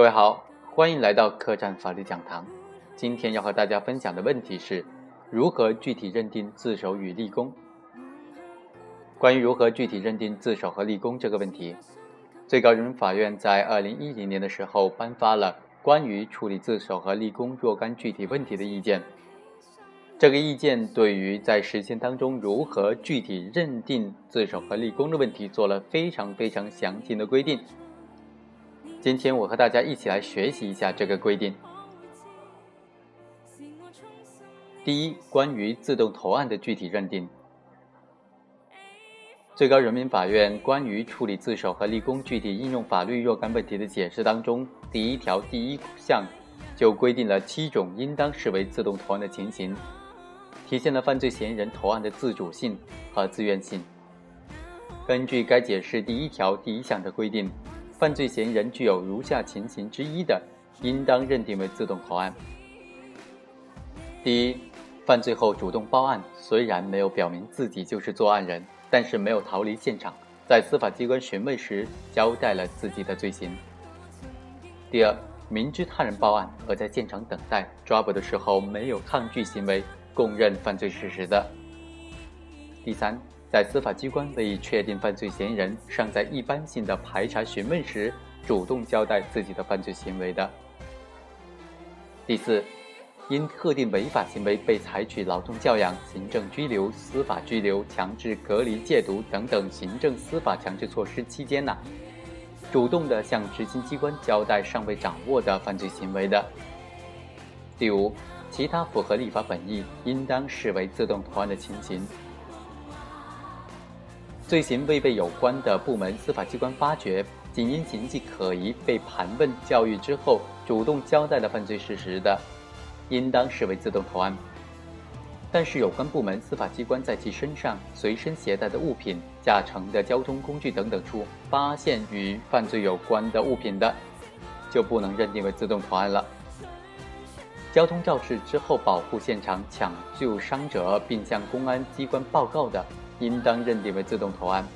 各位好，欢迎来到客栈法律讲堂。今天要和大家分享的问题是如何具体认定自首与立功。关于如何具体认定自首和立功这个问题，最高人民法院在二零一零年的时候颁发了关于处理自首和立功若干具体问题的意见。这个意见对于在实践当中如何具体认定自首和立功的问题做了非常非常详尽的规定。今天我和大家一起来学习一下这个规定。第一，关于自动投案的具体认定。最高人民法院关于处理自首和立功具体应用法律若干问题的解释当中，第一条第一项就规定了七种应当视为自动投案的情形，体现了犯罪嫌疑人投案的自主性和自愿性。根据该解释第一条第一项的规定。犯罪嫌疑人具有如下情形之一的，应当认定为自动投案。第一，犯罪后主动报案，虽然没有表明自己就是作案人，但是没有逃离现场，在司法机关询问时交代了自己的罪行。第二，明知他人报案而在现场等待抓捕的时候没有抗拒行为，供认犯罪事实的。第三。在司法机关未确定犯罪嫌疑人尚在一般性的排查询问时，主动交代自己的犯罪行为的。第四，因特定违法行为被采取劳动教养、行政拘留、司法拘留、强制隔离、戒毒等等行政司法强制措施期间呢，主动的向执行机关交代尚未掌握的犯罪行为的。第五，其他符合立法本意，应当视为自动投案的情形。罪行未被有关的部门司法机关发觉，仅因形迹可疑被盘问教育之后，主动交代了犯罪事实的，应当视为自动投案。但是有关部门司法机关在其身上随身携带的物品、驾乘的交通工具等等处发现与犯罪有关的物品的，就不能认定为自动投案了。交通肇事之后保护现场、抢救伤者并向公安机关报告的。应当认定为自动投案，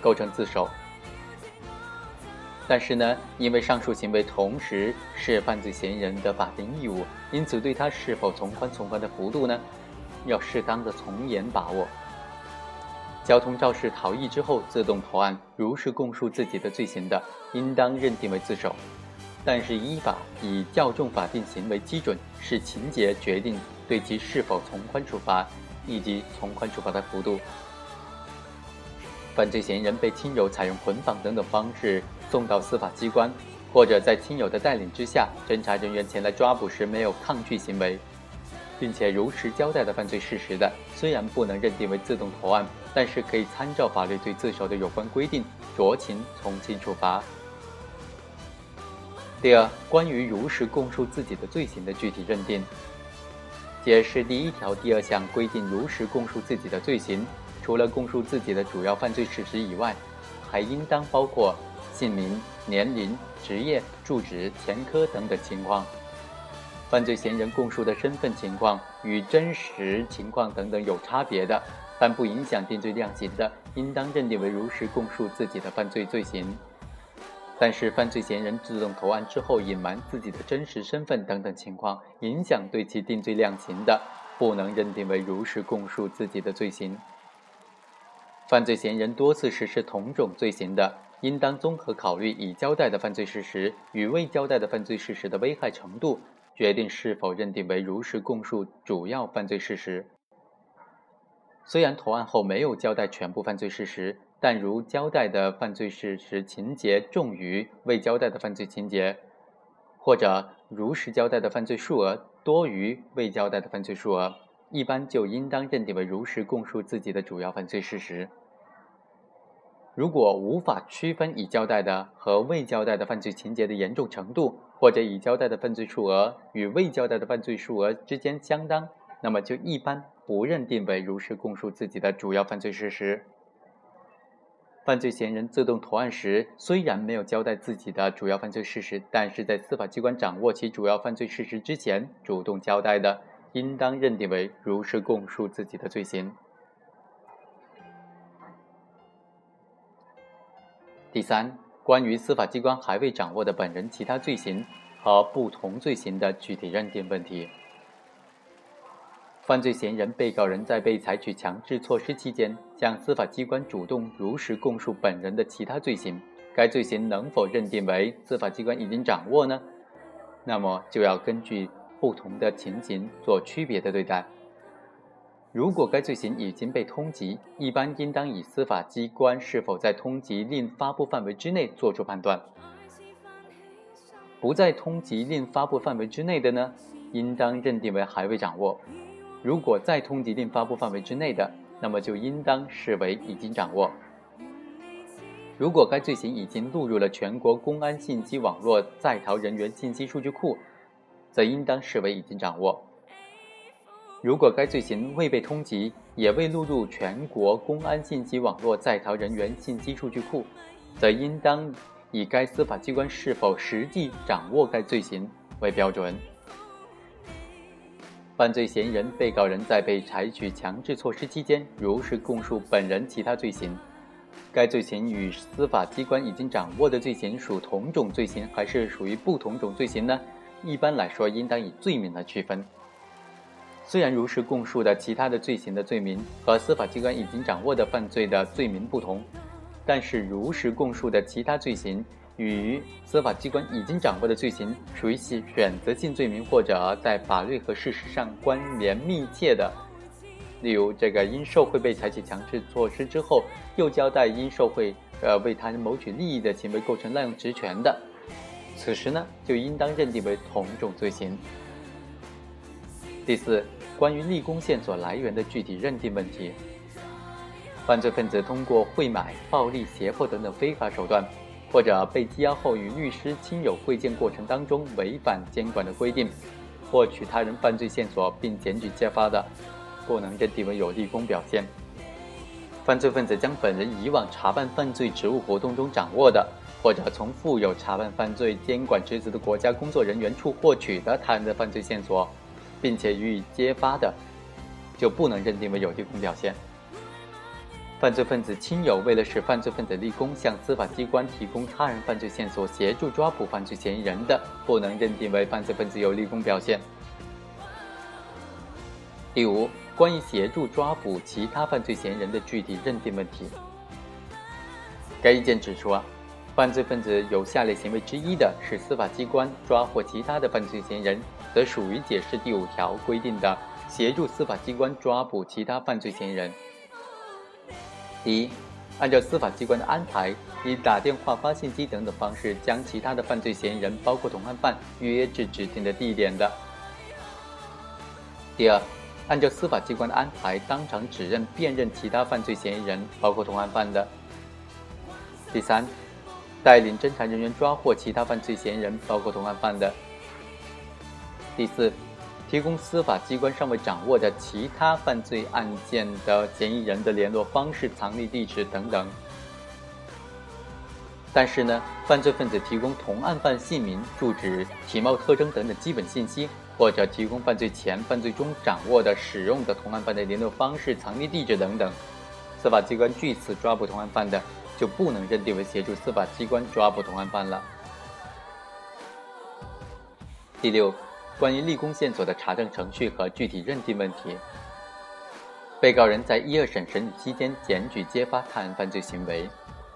构成自首。但是呢，因为上述行为同时是犯罪嫌疑人的法定义务，因此对他是否从宽从宽的幅度呢，要适当的从严把握。交通肇事逃逸之后自动投案，如实供述自己的罪行的，应当认定为自首。但是依法以较重法定刑为基准，视情节决定对其是否从宽处罚，以及从宽处罚的幅度。犯罪嫌疑人被亲友采用捆绑等等方式送到司法机关，或者在亲友的带领之下，侦查人员前来抓捕时没有抗拒行为，并且如实交代的犯罪事实的，虽然不能认定为自动投案，但是可以参照法律对自首的有关规定，酌情从轻处罚。第二，关于如实供述自己的罪行的具体认定，解释第一条第二项规定，如实供述自己的罪行。除了供述自己的主要犯罪事实以外，还应当包括姓名、年龄、职业、住址、前科等等情况。犯罪嫌疑人供述的身份情况与真实情况等等有差别的，但不影响定罪量刑的，应当认定为如实供述自己的犯罪罪行。但是，犯罪嫌疑人自动投案之后隐瞒自己的真实身份等等情况，影响对其定罪量刑的，不能认定为如实供述自己的罪行。犯罪嫌疑人多次实施同种罪行的，应当综合考虑已交代的犯罪事实与未交代的犯罪事实的危害程度，决定是否认定为如实供述主要犯罪事实。虽然投案后没有交代全部犯罪事实，但如交代的犯罪事实情节重于未交代的犯罪情节，或者如实交代的犯罪数额多于未交代的犯罪数额，一般就应当认定为如实供述自己的主要犯罪事实。如果无法区分已交代的和未交代的犯罪情节的严重程度，或者已交代的犯罪数额与未交代的犯罪数额之间相当，那么就一般不认定为如实供述自己的主要犯罪事实。犯罪嫌疑人自动投案时，虽然没有交代自己的主要犯罪事实，但是在司法机关掌握其主要犯罪事实之前主动交代的，应当认定为如实供述自己的罪行。第三，关于司法机关还未掌握的本人其他罪行和不同罪行的具体认定问题。犯罪嫌疑人、被告人在被采取强制措施期间，向司法机关主动如实供述本人的其他罪行，该罪行能否认定为司法机关已经掌握呢？那么就要根据不同的情形做区别的对待。如果该罪行已经被通缉，一般应当以司法机关是否在通缉令发布范围之内作出判断；不在通缉令发布范围之内的呢，应当认定为还未掌握；如果在通缉令发布范围之内的，那么就应当视为已经掌握。如果该罪行已经录入了全国公安信息网络在逃人员信息数据库，则应当视为已经掌握。如果该罪行未被通缉，也未录入全国公安信息网络在逃人员信息数据库，则应当以该司法机关是否实际掌握该罪行为标准。犯罪嫌疑人、被告人在被采取强制措施期间，如实供述本人其他罪行，该罪行与司法机关已经掌握的罪行属同种罪行，还是属于不同种罪行呢？一般来说，应当以罪名来区分。虽然如实供述的其他的罪行的罪名和司法机关已经掌握的犯罪的罪名不同，但是如实供述的其他罪行与司法机关已经掌握的罪行属于其选择性罪名，或者在法律和事实上关联密切的，例如这个因受贿被采取强制措施之后，又交代因受贿呃为他人谋取利益的行为构成滥用职权的，此时呢就应当认定为同种罪行。第四。关于立功线索来源的具体认定问题，犯罪分子通过贿买、暴力、胁迫等等非法手段，或者被羁押后与律师、亲友会见过程当中违反监管的规定，获取他人犯罪线索并检举揭发的，不能认定为有立功表现。犯罪分子将本人以往查办犯罪职务活动中掌握的，或者从负有查办犯罪监管职责的国家工作人员处获取的他人的犯罪线索。并且予以揭发的，就不能认定为有立功表现。犯罪分子亲友为了使犯罪分子立功，向司法机关提供他人犯罪线索，协助抓捕犯罪嫌疑人的，不能认定为犯罪分子有立功表现。第五，关于协助抓捕其他犯罪嫌疑人的具体认定问题，该意见指出啊，犯罪分子有下列行为之一的，是司法机关抓获其他的犯罪嫌疑人。则属于解释第五条规定的协助司法机关抓捕其他犯罪嫌疑人。第一，按照司法机关的安排，以打电话、发信息等等方式，将其他的犯罪嫌疑人，包括同案犯，约至指定的地点的。第二，按照司法机关的安排，当场指认、辨认其他犯罪嫌疑人，包括同案犯的。第三，带领侦查人员抓获其他犯罪嫌疑人，包括同案犯的。第四，提供司法机关尚未掌握的其他犯罪案件的嫌疑人的联络方式、藏匿地址等等。但是呢，犯罪分子提供同案犯姓名、住址、体貌特征等等基本信息，或者提供犯罪前、犯罪中掌握的、使用的同案犯的联络方式、藏匿地址等等，司法机关据此抓捕同案犯的，就不能认定为协助司法机关抓捕同案犯了。第六。关于立功线索的查证程序和具体认定问题，被告人在一二审审理期间检举揭发他人犯罪行为，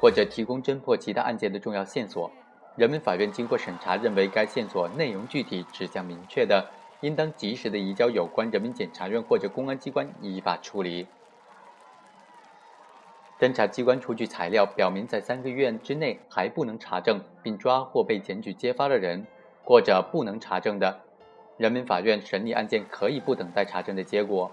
或者提供侦破其他案件的重要线索，人民法院经过审查认为该线索内容具体、指向明确的，应当及时的移交有关人民检察院或者公安机关依法处理。侦查机关出具材料表明在三个月之内还不能查证并抓获被检举揭发的人，或者不能查证的。人民法院审理案件可以不等待查证的结果。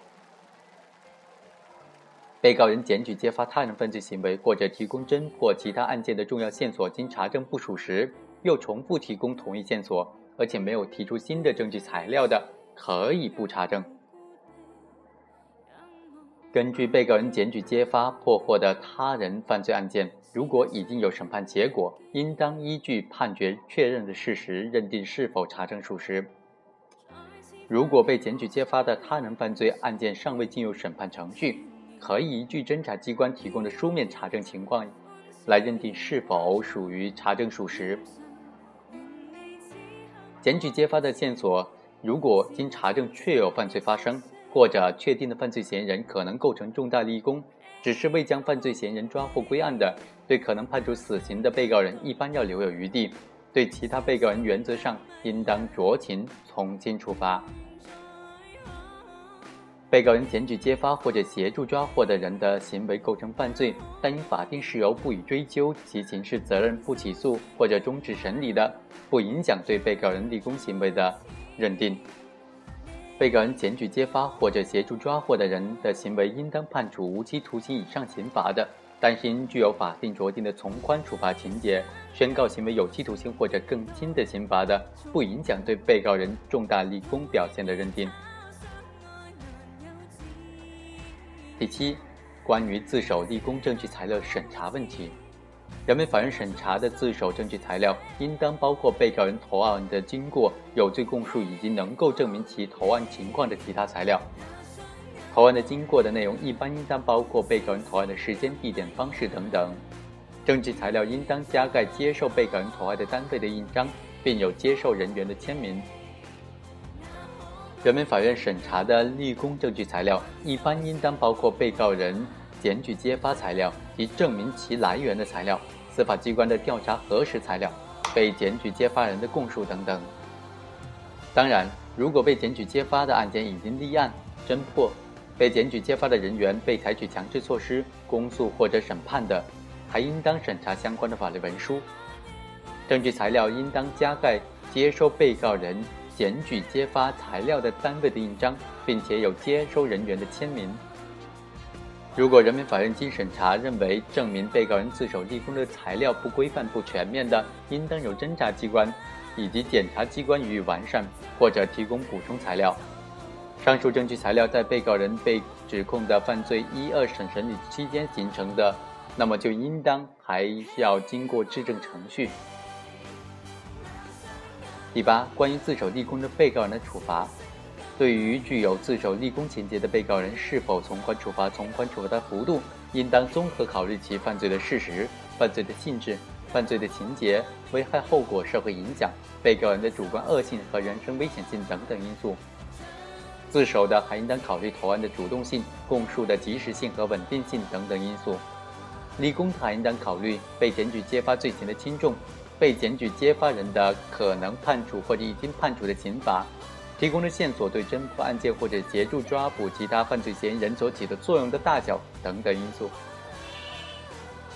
被告人检举揭发他人犯罪行为，或者提供侦破其他案件的重要线索，经查证不属实，又重复提供同一线索，而且没有提出新的证据材料的，可以不查证。根据被告人检举揭发破获的他人犯罪案件，如果已经有审判结果，应当依据判决确认的事实，认定是否查证属实。如果被检举揭发的他人犯罪案件尚未进入审判程序，可以依据侦查机关提供的书面查证情况，来认定是否属于查证属实。检举揭发的线索，如果经查证确有犯罪发生，或者确定的犯罪嫌疑人可能构成重大立功，只是未将犯罪嫌疑人抓获归案的，对可能判处死刑的被告人一般要留有余地。对其他被告人，原则上应当酌情从轻处罚。被告人检举揭发或者协助抓获的人的行为构成犯罪，但因法定事由不予追究其刑事责任、不起诉或者终止审理的，不影响对被告人立功行为的认定。被告人检举揭发或者协助抓获的人的行为应当判处无期徒刑以上刑罚的。但是因具有法定酌定的从宽处罚情节，宣告行为有期徒刑或者更轻的刑罚的，不影响对被告人重大立功表现的认定。第七，关于自首立功证据材料审查问题，人民法院审查的自首证据材料应当包括被告人投案的经过、有罪供述以及能够证明其投案情况的其他材料。投案的经过的内容一般应当包括被告人投案的时间、地点、方式等等。证据材料应当加盖接受被告人投案的单位的印章，并有接受人员的签名。人民法院审查的立功证据材料一般应当包括被告人检举揭发材料及证明其来源的材料、司法机关的调查核实材料、被检举揭发人的供述等等。当然，如果被检举揭发的案件已经立案、侦破。被检举揭发的人员被采取强制措施公诉或者审判的，还应当审查相关的法律文书。证据材料应当加盖接收被告人检举揭发材料的单位的印章，并且有接收人员的签名。如果人民法院经审查认为证明被告人自首立功的材料不规范不全面的，应当由侦查机关以及检察机关予以完善或者提供补充材料。上述证据材料在被告人被指控的犯罪一二审审理期间形成的，那么就应当还要经过质证程序。第八，关于自首立功的被告人的处罚，对于具有自首立功情节的被告人，是否从宽处罚？从宽处罚的幅度，应当综合考虑其犯罪的事实、犯罪的性质、犯罪的情节、危害后果、社会影响、被告人的主观恶性和人身危险性等等因素。自首的还应当考虑投案的主动性、供述的及时性和稳定性等等因素；立功的还应当考虑被检举揭发罪行的轻重、被检举揭发人的可能判处或者已经判处的刑罚、提供的线索对侦破案件或者协助抓捕其他犯罪嫌疑人所起的作用的大小等等因素。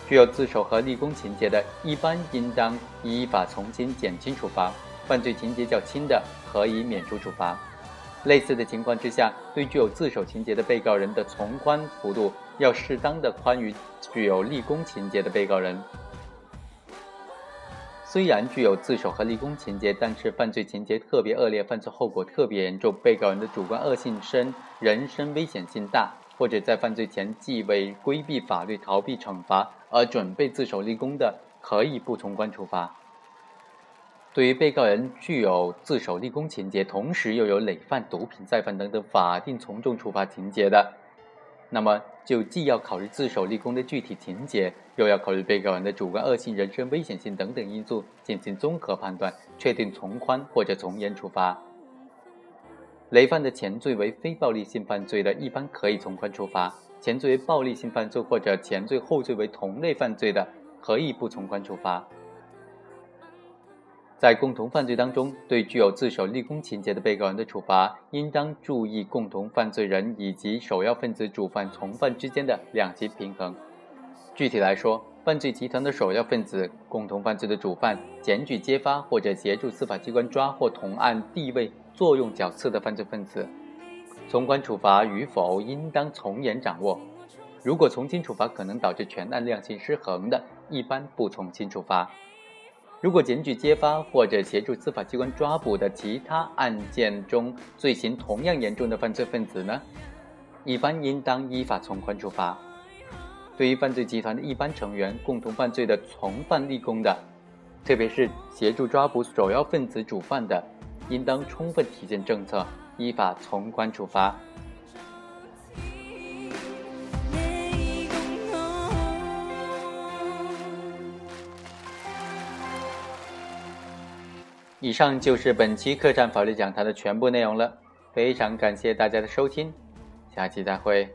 具有自首和立功情节的，一般应当依法从轻、减轻处罚；犯罪情节较轻的，可以免除处罚。类似的情况之下，对具有自首情节的被告人的从宽幅度要适当的宽于具有立功情节的被告人。虽然具有自首和立功情节，但是犯罪情节特别恶劣，犯罪后果特别严重，被告人的主观恶性深，人身危险性大，或者在犯罪前既为规避法律、逃避惩罚而准备自首立功的，可以不从宽处罚。对于被告人具有自首立功情节，同时又有累犯、毒品再犯等等法定从重处罚情节的，那么就既要考虑自首立功的具体情节，又要考虑被告人的主观恶性、人身危险性等等因素，进行综合判断，确定从宽或者从严处罚。累犯的前罪为非暴力性犯罪的，一般可以从宽处罚；前罪为暴力性犯罪或者前罪后罪为同类犯罪的，可以不从宽处罚。在共同犯罪当中，对具有自首立功情节的被告人的处罚，应当注意共同犯罪人以及首要分子主犯从犯之间的两极平衡。具体来说，犯罪集团的首要分子、共同犯罪的主犯、检举揭发或者协助司法机关抓获同案地位作用较次的犯罪分子，从宽处罚与否，应当从严掌握。如果从轻处罚可能导致全案量刑失衡的，一般不从轻处罚。如果检举揭发或者协助司法机关抓捕的其他案件中罪行同样严重的犯罪分子呢，一般应当依法从宽处罚。对于犯罪集团的一般成员、共同犯罪的从犯立功的，特别是协助抓捕首要分子主犯的，应当充分体现政策，依法从宽处罚。以上就是本期客栈法律讲坛的全部内容了，非常感谢大家的收听，下期再会。